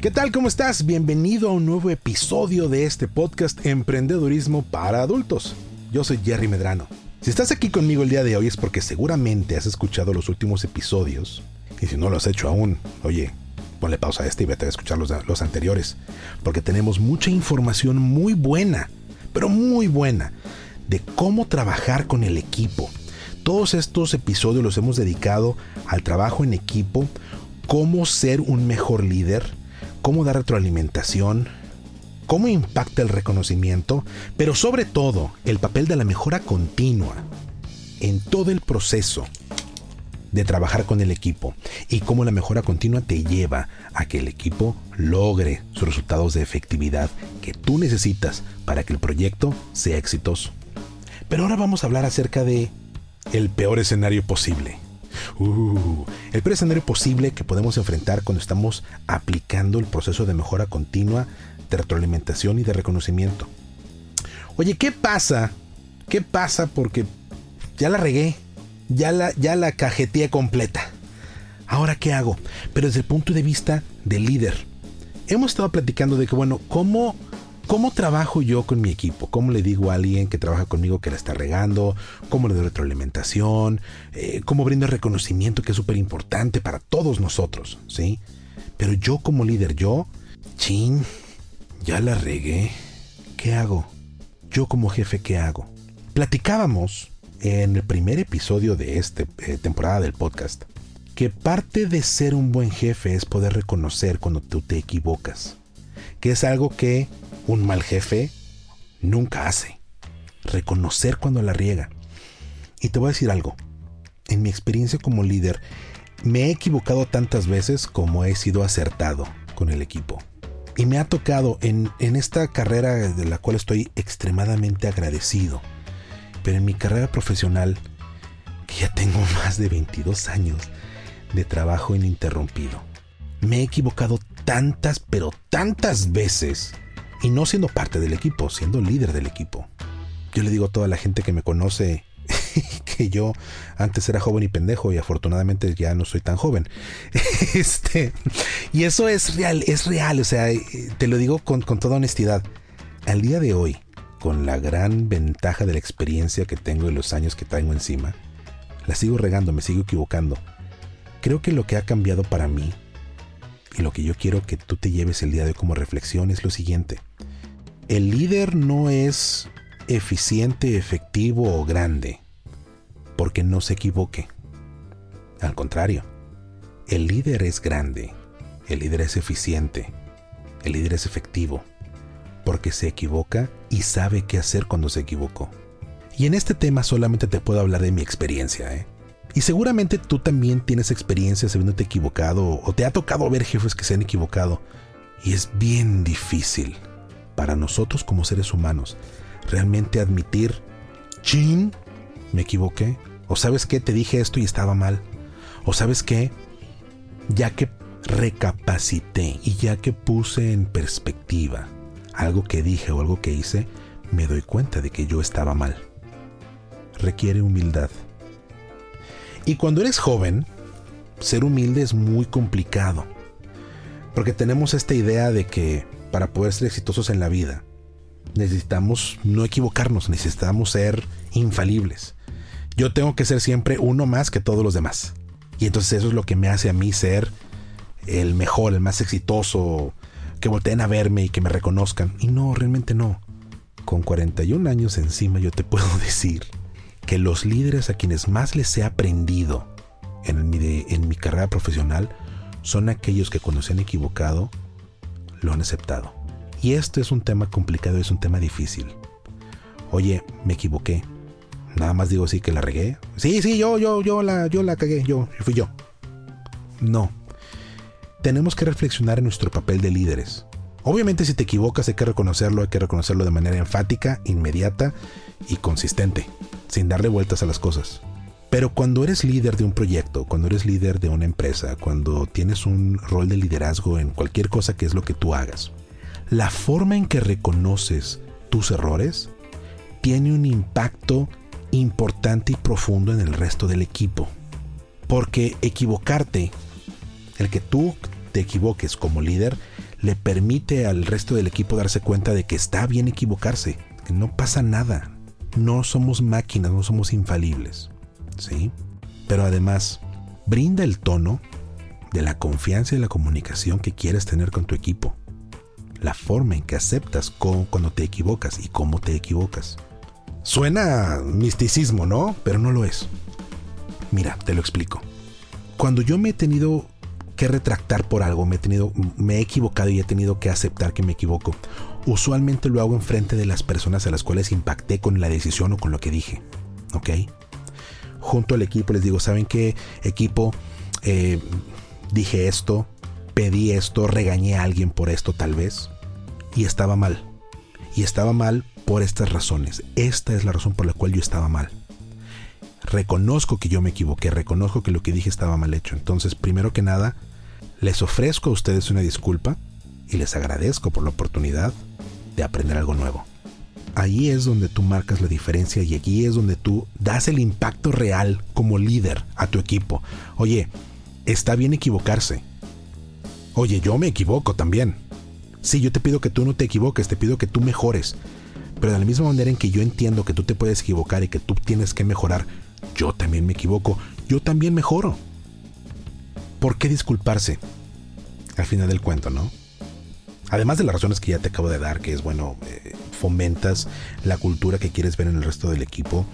¿Qué tal? ¿Cómo estás? Bienvenido a un nuevo episodio de este podcast Emprendedurismo para adultos. Yo soy Jerry Medrano. Si estás aquí conmigo el día de hoy es porque seguramente has escuchado los últimos episodios. Y si no lo has hecho aún, oye, ponle pausa a este y vete a escuchar los, los anteriores. Porque tenemos mucha información muy buena, pero muy buena, de cómo trabajar con el equipo. Todos estos episodios los hemos dedicado al trabajo en equipo, cómo ser un mejor líder, cómo dar retroalimentación, cómo impacta el reconocimiento, pero sobre todo el papel de la mejora continua en todo el proceso de trabajar con el equipo y cómo la mejora continua te lleva a que el equipo logre sus resultados de efectividad que tú necesitas para que el proyecto sea exitoso. Pero ahora vamos a hablar acerca de el peor escenario posible. Uh, el peor escenario posible que podemos enfrentar cuando estamos aplicando el proceso de mejora continua, de retroalimentación y de reconocimiento. Oye, ¿qué pasa? ¿Qué pasa? Porque ya la regué, ya la, ya la cajeteé completa. Ahora, ¿qué hago? Pero desde el punto de vista del líder. Hemos estado platicando de que, bueno, ¿cómo ¿Cómo trabajo yo con mi equipo? ¿Cómo le digo a alguien que trabaja conmigo que la está regando? ¿Cómo le doy retroalimentación? Eh, ¿Cómo brindo reconocimiento que es súper importante para todos nosotros? ¿Sí? Pero yo como líder, yo, chin, ya la regué. ¿Qué hago? Yo como jefe, ¿qué hago? Platicábamos en el primer episodio de esta eh, temporada del podcast que parte de ser un buen jefe es poder reconocer cuando tú te equivocas. Que es algo que un mal jefe nunca hace. Reconocer cuando la riega. Y te voy a decir algo. En mi experiencia como líder, me he equivocado tantas veces como he sido acertado con el equipo. Y me ha tocado en, en esta carrera de la cual estoy extremadamente agradecido. Pero en mi carrera profesional, que ya tengo más de 22 años de trabajo ininterrumpido, me he equivocado tantas, pero tantas veces y no siendo parte del equipo, siendo líder del equipo. Yo le digo a toda la gente que me conoce que yo antes era joven y pendejo y afortunadamente ya no soy tan joven. Este, y eso es real, es real, o sea, te lo digo con, con toda honestidad. Al día de hoy, con la gran ventaja de la experiencia que tengo y los años que tengo encima, la sigo regando, me sigo equivocando. Creo que lo que ha cambiado para mí y lo que yo quiero que tú te lleves el día de hoy como reflexión es lo siguiente. El líder no es eficiente, efectivo o grande porque no se equivoque. Al contrario, el líder es grande, el líder es eficiente, el líder es efectivo, porque se equivoca y sabe qué hacer cuando se equivocó. Y en este tema solamente te puedo hablar de mi experiencia, ¿eh? Y seguramente tú también tienes experiencias habiéndote equivocado o te ha tocado ver jefes que se han equivocado. Y es bien difícil para nosotros como seres humanos realmente admitir, chin, me equivoqué. O sabes qué, te dije esto y estaba mal. O sabes qué, ya que recapacité y ya que puse en perspectiva algo que dije o algo que hice, me doy cuenta de que yo estaba mal. Requiere humildad y cuando eres joven, ser humilde es muy complicado. Porque tenemos esta idea de que para poder ser exitosos en la vida, necesitamos no equivocarnos, necesitamos ser infalibles. Yo tengo que ser siempre uno más que todos los demás. Y entonces eso es lo que me hace a mí ser el mejor, el más exitoso, que volteen a verme y que me reconozcan. Y no, realmente no. Con 41 años encima yo te puedo decir que los líderes a quienes más les he aprendido en mi, carrera profesional son aquellos que cuando se han equivocado lo han aceptado. Y esto es un tema complicado, es un tema difícil. Oye, me equivoqué. Nada más digo sí que la regué. Sí, sí, yo, yo, yo la, yo la cagué, yo, fui yo. No. tenemos que reflexionar en nuestro papel de líderes. Obviamente si te equivocas hay que reconocerlo, hay que reconocerlo de manera enfática, inmediata y consistente, sin darle vueltas a las cosas. Pero cuando eres líder de un proyecto, cuando eres líder de una empresa, cuando tienes un rol de liderazgo en cualquier cosa que es lo que tú hagas, la forma en que reconoces tus errores tiene un impacto importante y profundo en el resto del equipo. Porque equivocarte, el que tú te equivoques como líder, le permite al resto del equipo darse cuenta de que está bien equivocarse, que no pasa nada. No somos máquinas, no somos infalibles. ¿Sí? Pero además, brinda el tono de la confianza y la comunicación que quieres tener con tu equipo. La forma en que aceptas cuando te equivocas y cómo te equivocas. Suena misticismo, ¿no? Pero no lo es. Mira, te lo explico. Cuando yo me he tenido que retractar por algo, me he, tenido, me he equivocado y he tenido que aceptar que me equivoco, usualmente lo hago en frente de las personas a las cuales impacté con la decisión o con lo que dije. ¿Ok? Junto al equipo les digo, ¿saben qué equipo? Eh, dije esto, pedí esto, regañé a alguien por esto tal vez. Y estaba mal. Y estaba mal por estas razones. Esta es la razón por la cual yo estaba mal. Reconozco que yo me equivoqué, reconozco que lo que dije estaba mal hecho. Entonces, primero que nada, les ofrezco a ustedes una disculpa y les agradezco por la oportunidad de aprender algo nuevo. Ahí es donde tú marcas la diferencia y aquí es donde tú das el impacto real como líder a tu equipo. Oye, está bien equivocarse. Oye, yo me equivoco también. Sí, yo te pido que tú no te equivoques, te pido que tú mejores. Pero de la misma manera en que yo entiendo que tú te puedes equivocar y que tú tienes que mejorar, yo también me equivoco, yo también mejoro. ¿Por qué disculparse? Al final del cuento, ¿no? Además de las razones que ya te acabo de dar, que es bueno, eh, fomentas la cultura que quieres ver en el resto del equipo,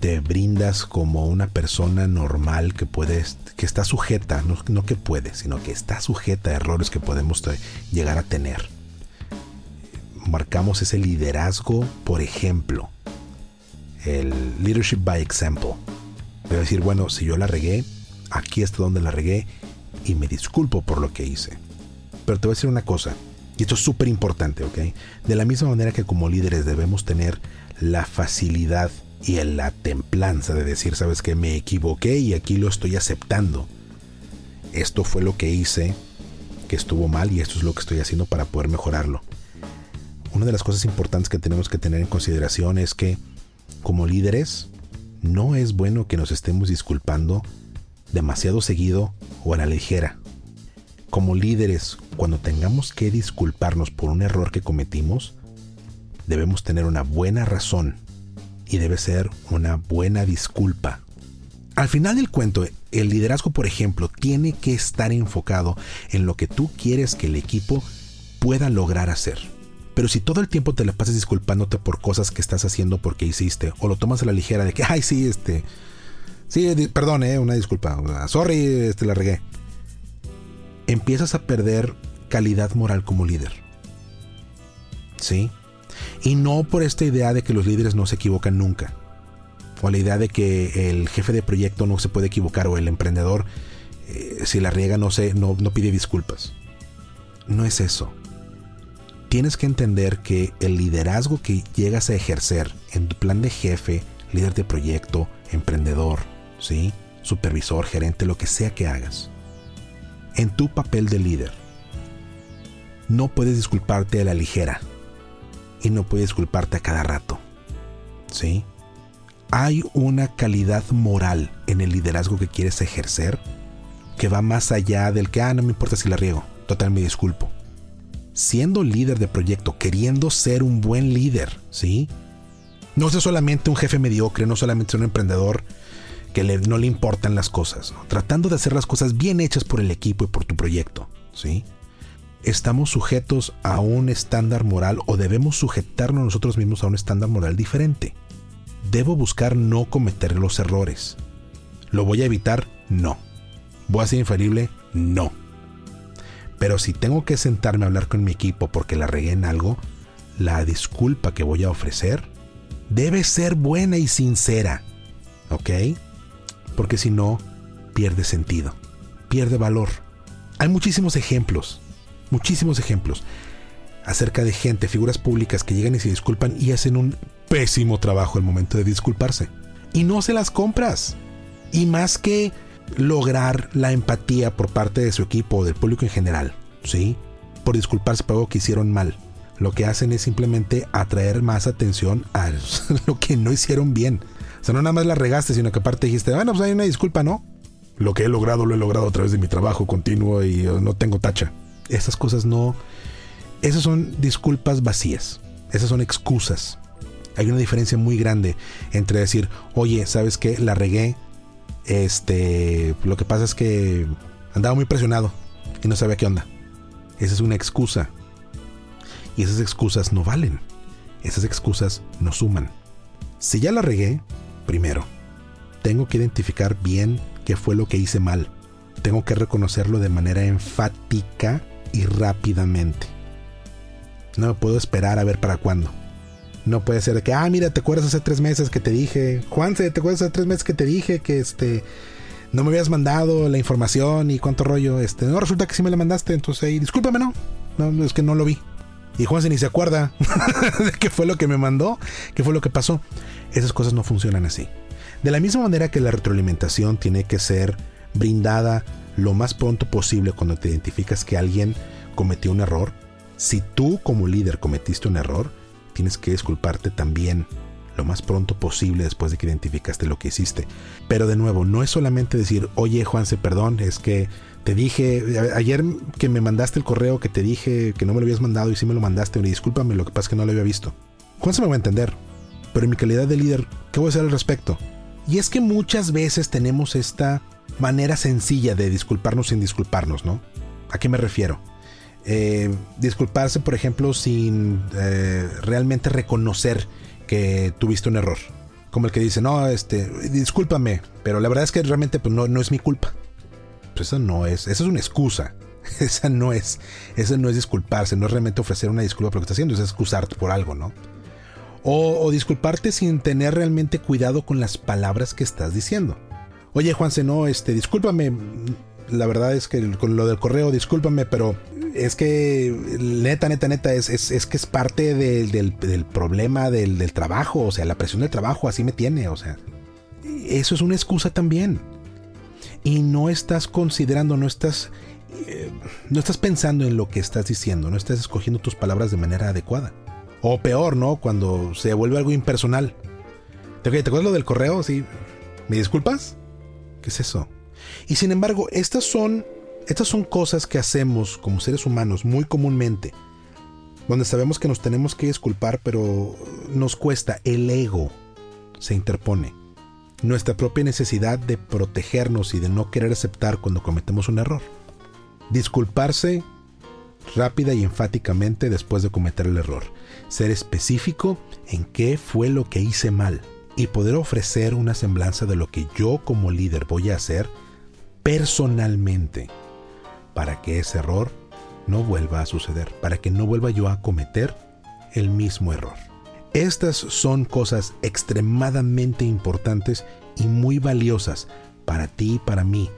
te brindas como una persona normal que puedes, que está sujeta, no, que puede, sino que está sujeta a errores que podemos llegar a tener marcamos ese liderazgo por ejemplo. El leadership by example. Debo decir, bueno, si yo la regué, aquí está donde la regué y me disculpo por lo que hice. Pero te voy a decir una cosa, y esto es súper importante, ¿ok? De la misma manera que como líderes debemos tener la facilidad y la templanza de decir, sabes que me equivoqué y aquí lo estoy aceptando. Esto fue lo que hice, que estuvo mal y esto es lo que estoy haciendo para poder mejorarlo una de las cosas importantes que tenemos que tener en consideración es que como líderes no es bueno que nos estemos disculpando demasiado seguido o a la ligera. Como líderes, cuando tengamos que disculparnos por un error que cometimos, debemos tener una buena razón y debe ser una buena disculpa. Al final del cuento, el liderazgo, por ejemplo, tiene que estar enfocado en lo que tú quieres que el equipo pueda lograr hacer. Pero si todo el tiempo te la pasas disculpándote por cosas que estás haciendo porque hiciste, o lo tomas a la ligera de que, ay, sí, este. Sí, perdón, eh, una disculpa. Sorry, este la regué. Empiezas a perder calidad moral como líder. ¿Sí? Y no por esta idea de que los líderes no se equivocan nunca. O la idea de que el jefe de proyecto no se puede equivocar o el emprendedor, eh, si la riega, no, se, no, no pide disculpas. No es eso tienes que entender que el liderazgo que llegas a ejercer en tu plan de jefe, líder de proyecto, emprendedor, ¿sí? supervisor, gerente, lo que sea que hagas, en tu papel de líder, no puedes disculparte a la ligera y no puedes disculparte a cada rato. ¿Sí? Hay una calidad moral en el liderazgo que quieres ejercer que va más allá del que, ah, no me importa si la riego, total me disculpo siendo líder de proyecto, queriendo ser un buen líder, ¿sí? No ser solamente un jefe mediocre, no solamente un emprendedor que no le importan las cosas, tratando de hacer las cosas bien hechas por el equipo y por tu proyecto, ¿sí? Estamos sujetos a un estándar moral o debemos sujetarnos nosotros mismos a un estándar moral diferente. ¿Debo buscar no cometer los errores? ¿Lo voy a evitar? No. ¿Voy a ser infalible? No. Pero si tengo que sentarme a hablar con mi equipo porque la regué en algo, la disculpa que voy a ofrecer debe ser buena y sincera. ¿Ok? Porque si no, pierde sentido, pierde valor. Hay muchísimos ejemplos, muchísimos ejemplos acerca de gente, figuras públicas que llegan y se disculpan y hacen un pésimo trabajo al momento de disculparse. Y no se las compras. Y más que lograr la empatía por parte de su equipo o del público en general, ¿sí? Por disculparse por algo que hicieron mal. Lo que hacen es simplemente atraer más atención a lo que no hicieron bien. Sea, no nada más la regaste, sino que aparte dijiste, bueno, pues hay una disculpa, ¿no? Lo que he logrado lo he logrado a través de mi trabajo continuo y no tengo tacha. Esas cosas no, esas son disculpas vacías. Esas son excusas. Hay una diferencia muy grande entre decir, oye, ¿sabes qué? La regué. Este, lo que pasa es que andaba muy presionado y no sabía qué onda. Esa es una excusa. Y esas excusas no valen. Esas excusas no suman. Si ya la regué, primero, tengo que identificar bien qué fue lo que hice mal. Tengo que reconocerlo de manera enfática y rápidamente. No me puedo esperar a ver para cuándo. No puede ser de que, ah, mira, ¿te acuerdas hace tres meses que te dije? Juanse, ¿te acuerdas hace tres meses que te dije que este no me habías mandado la información y cuánto rollo? Este, no, resulta que sí me la mandaste, entonces ahí, discúlpame, no. No, es que no lo vi. Y Juanse ni se acuerda de qué fue lo que me mandó, qué fue lo que pasó. Esas cosas no funcionan así. De la misma manera que la retroalimentación tiene que ser brindada lo más pronto posible cuando te identificas que alguien cometió un error, si tú como líder cometiste un error, tienes que disculparte también lo más pronto posible después de que identificaste lo que hiciste. Pero de nuevo, no es solamente decir, oye Juanse, perdón, es que te dije, ayer que me mandaste el correo que te dije que no me lo habías mandado y sí me lo mandaste, discúlpame, lo que pasa es que no lo había visto. Juanse me va a entender, pero en mi calidad de líder, ¿qué voy a hacer al respecto? Y es que muchas veces tenemos esta manera sencilla de disculparnos sin disculparnos, ¿no? ¿A qué me refiero? Eh, disculparse, por ejemplo, sin eh, realmente reconocer que tuviste un error. Como el que dice, no, este, discúlpame, pero la verdad es que realmente pues, no, no es mi culpa. Pues eso no es, esa es una excusa. Esa no es, esa no es disculparse, no es realmente ofrecer una disculpa por lo que estás haciendo, es excusarte por algo, ¿no? O, disculparte sin tener realmente cuidado con las palabras que estás diciendo. Oye, Juanse, no, este, discúlpame, la verdad es que con lo del correo, discúlpame, pero es que neta, neta, neta, es, es, que es parte del, problema del, trabajo, o sea, la presión del trabajo así me tiene, o sea, eso es una excusa también. Y no estás considerando, no estás, eh, no estás pensando en lo que estás diciendo, no estás escogiendo tus palabras de manera adecuada. O peor, ¿no? Cuando se vuelve algo impersonal. ¿Te, ¿te acuerdas lo del correo? Sí. ¿Me disculpas? ¿Qué es eso? Y sin embargo, estas son, estas son cosas que hacemos como seres humanos muy comúnmente, donde sabemos que nos tenemos que disculpar, pero nos cuesta, el ego se interpone. Nuestra propia necesidad de protegernos y de no querer aceptar cuando cometemos un error. Disculparse rápida y enfáticamente después de cometer el error. Ser específico en qué fue lo que hice mal y poder ofrecer una semblanza de lo que yo como líder voy a hacer personalmente para que ese error no vuelva a suceder, para que no vuelva yo a cometer el mismo error. Estas son cosas extremadamente importantes y muy valiosas para ti y para mí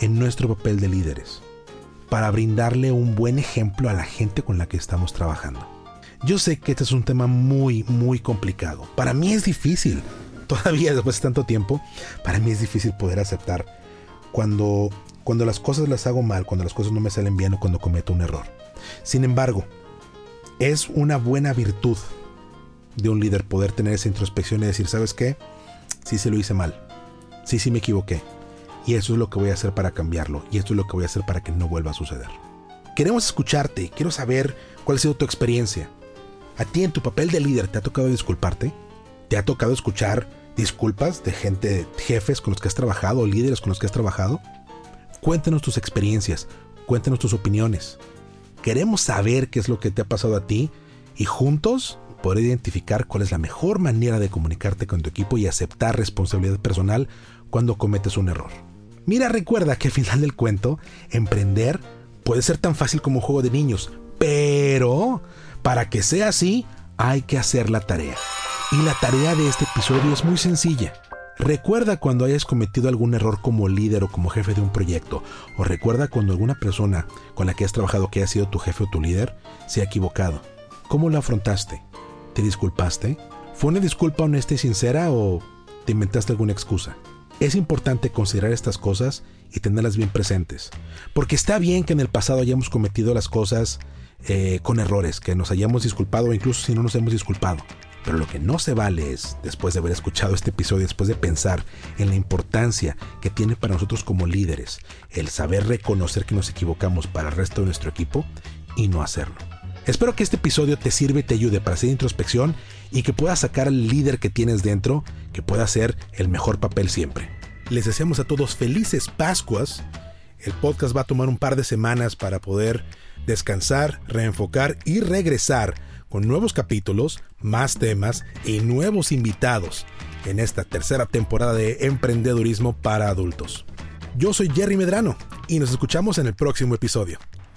en nuestro papel de líderes, para brindarle un buen ejemplo a la gente con la que estamos trabajando. Yo sé que este es un tema muy, muy complicado. Para mí es difícil, todavía después de tanto tiempo, para mí es difícil poder aceptar cuando, cuando las cosas las hago mal, cuando las cosas no me salen bien o cuando cometo un error. Sin embargo, es una buena virtud de un líder poder tener esa introspección y decir, ¿sabes qué? Sí se lo hice mal. Sí, sí me equivoqué. Y eso es lo que voy a hacer para cambiarlo. Y esto es lo que voy a hacer para que no vuelva a suceder. Queremos escucharte. Quiero saber cuál ha sido tu experiencia. ¿A ti en tu papel de líder te ha tocado disculparte? ¿Te ha tocado escuchar disculpas de gente, jefes con los que has trabajado, líderes con los que has trabajado? Cuéntanos tus experiencias, cuéntanos tus opiniones. Queremos saber qué es lo que te ha pasado a ti y juntos poder identificar cuál es la mejor manera de comunicarte con tu equipo y aceptar responsabilidad personal cuando cometes un error. Mira, recuerda que al final del cuento, emprender puede ser tan fácil como un juego de niños, pero para que sea así, hay que hacer la tarea. Y la tarea de este episodio es muy sencilla. Recuerda cuando hayas cometido algún error como líder o como jefe de un proyecto, o recuerda cuando alguna persona con la que has trabajado que haya sido tu jefe o tu líder se ha equivocado. ¿Cómo lo afrontaste? ¿Te disculpaste? ¿Fue una disculpa honesta y sincera o te inventaste alguna excusa? Es importante considerar estas cosas y tenerlas bien presentes, porque está bien que en el pasado hayamos cometido las cosas eh, con errores, que nos hayamos disculpado o incluso si no nos hemos disculpado. Pero lo que no se vale es, después de haber escuchado este episodio, después de pensar en la importancia que tiene para nosotros como líderes, el saber reconocer que nos equivocamos para el resto de nuestro equipo y no hacerlo. Espero que este episodio te sirva y te ayude para hacer introspección y que puedas sacar al líder que tienes dentro, que pueda hacer el mejor papel siempre. Les deseamos a todos felices Pascuas. El podcast va a tomar un par de semanas para poder descansar, reenfocar y regresar con nuevos capítulos, más temas y nuevos invitados en esta tercera temporada de Emprendedurismo para Adultos. Yo soy Jerry Medrano y nos escuchamos en el próximo episodio.